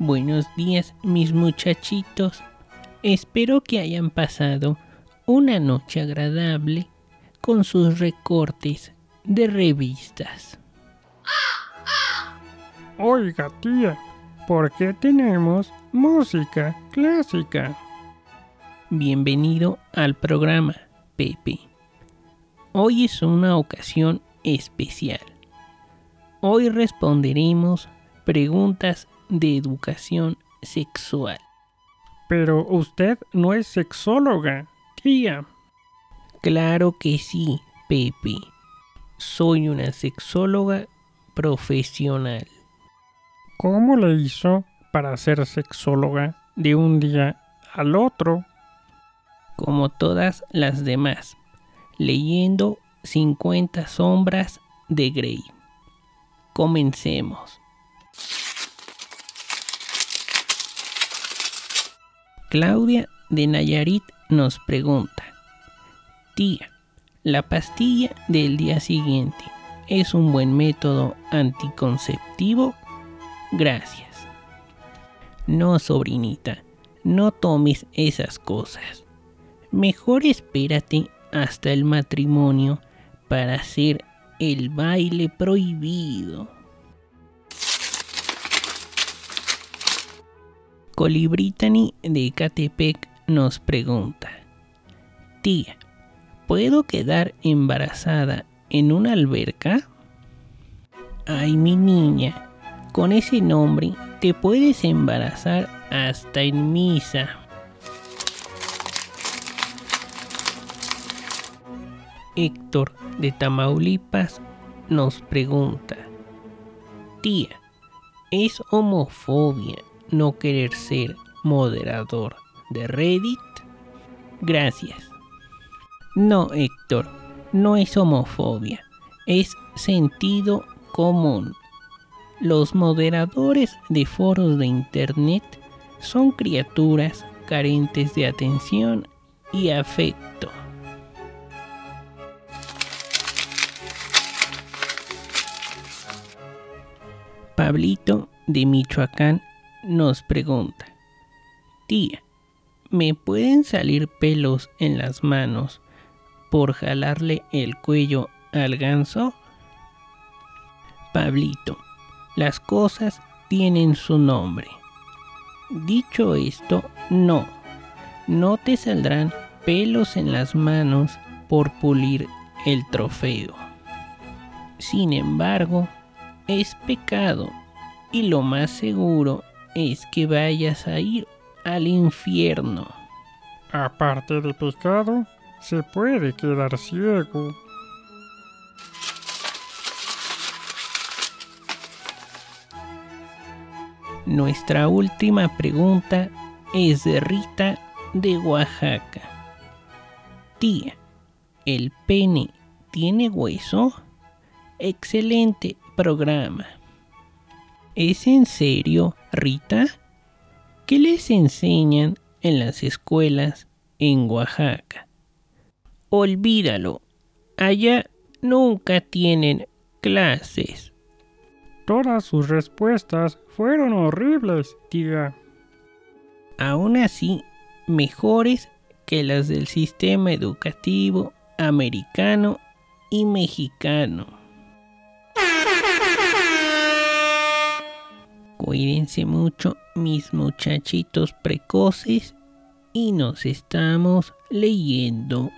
Buenos días mis muchachitos. Espero que hayan pasado una noche agradable con sus recortes de revistas. Oiga, tía, ¿por qué tenemos música clásica? Bienvenido al programa, Pepe. Hoy es una ocasión especial. Hoy responderemos preguntas de educación sexual. Pero usted no es sexóloga, tía. Claro que sí, Pepe. Soy una sexóloga profesional. ¿Cómo le hizo para ser sexóloga de un día al otro? Como todas las demás, leyendo 50 sombras de Grey. Comencemos. Claudia de Nayarit nos pregunta, tía, ¿la pastilla del día siguiente es un buen método anticonceptivo? Gracias. No, sobrinita, no tomes esas cosas. Mejor espérate hasta el matrimonio para hacer el baile prohibido. Colibritani de Catepec nos pregunta, tía, ¿puedo quedar embarazada en una alberca? Ay, mi niña, con ese nombre te puedes embarazar hasta en misa. Héctor de Tamaulipas nos pregunta, tía, ¿es homofobia no querer ser moderador de Reddit? Gracias. No, Héctor, no es homofobia, es sentido común. Los moderadores de foros de Internet son criaturas carentes de atención y afecto. Pablito de Michoacán nos pregunta, tía, ¿me pueden salir pelos en las manos por jalarle el cuello al ganso? Pablito, las cosas tienen su nombre. Dicho esto, no, no te saldrán pelos en las manos por pulir el trofeo. Sin embargo, es pecado y lo más seguro es que vayas a ir al infierno. Aparte de pecado, se puede quedar ciego. Nuestra última pregunta es de Rita de Oaxaca. Tía, ¿el pene tiene hueso? Excelente programa. ¿Es en serio, Rita? ¿Qué les enseñan en las escuelas en Oaxaca? Olvídalo. Allá nunca tienen clases. Todas sus respuestas fueron horribles, tía. Aún así, mejores que las del sistema educativo americano y mexicano. Cuídense mucho mis muchachitos precoces y nos estamos leyendo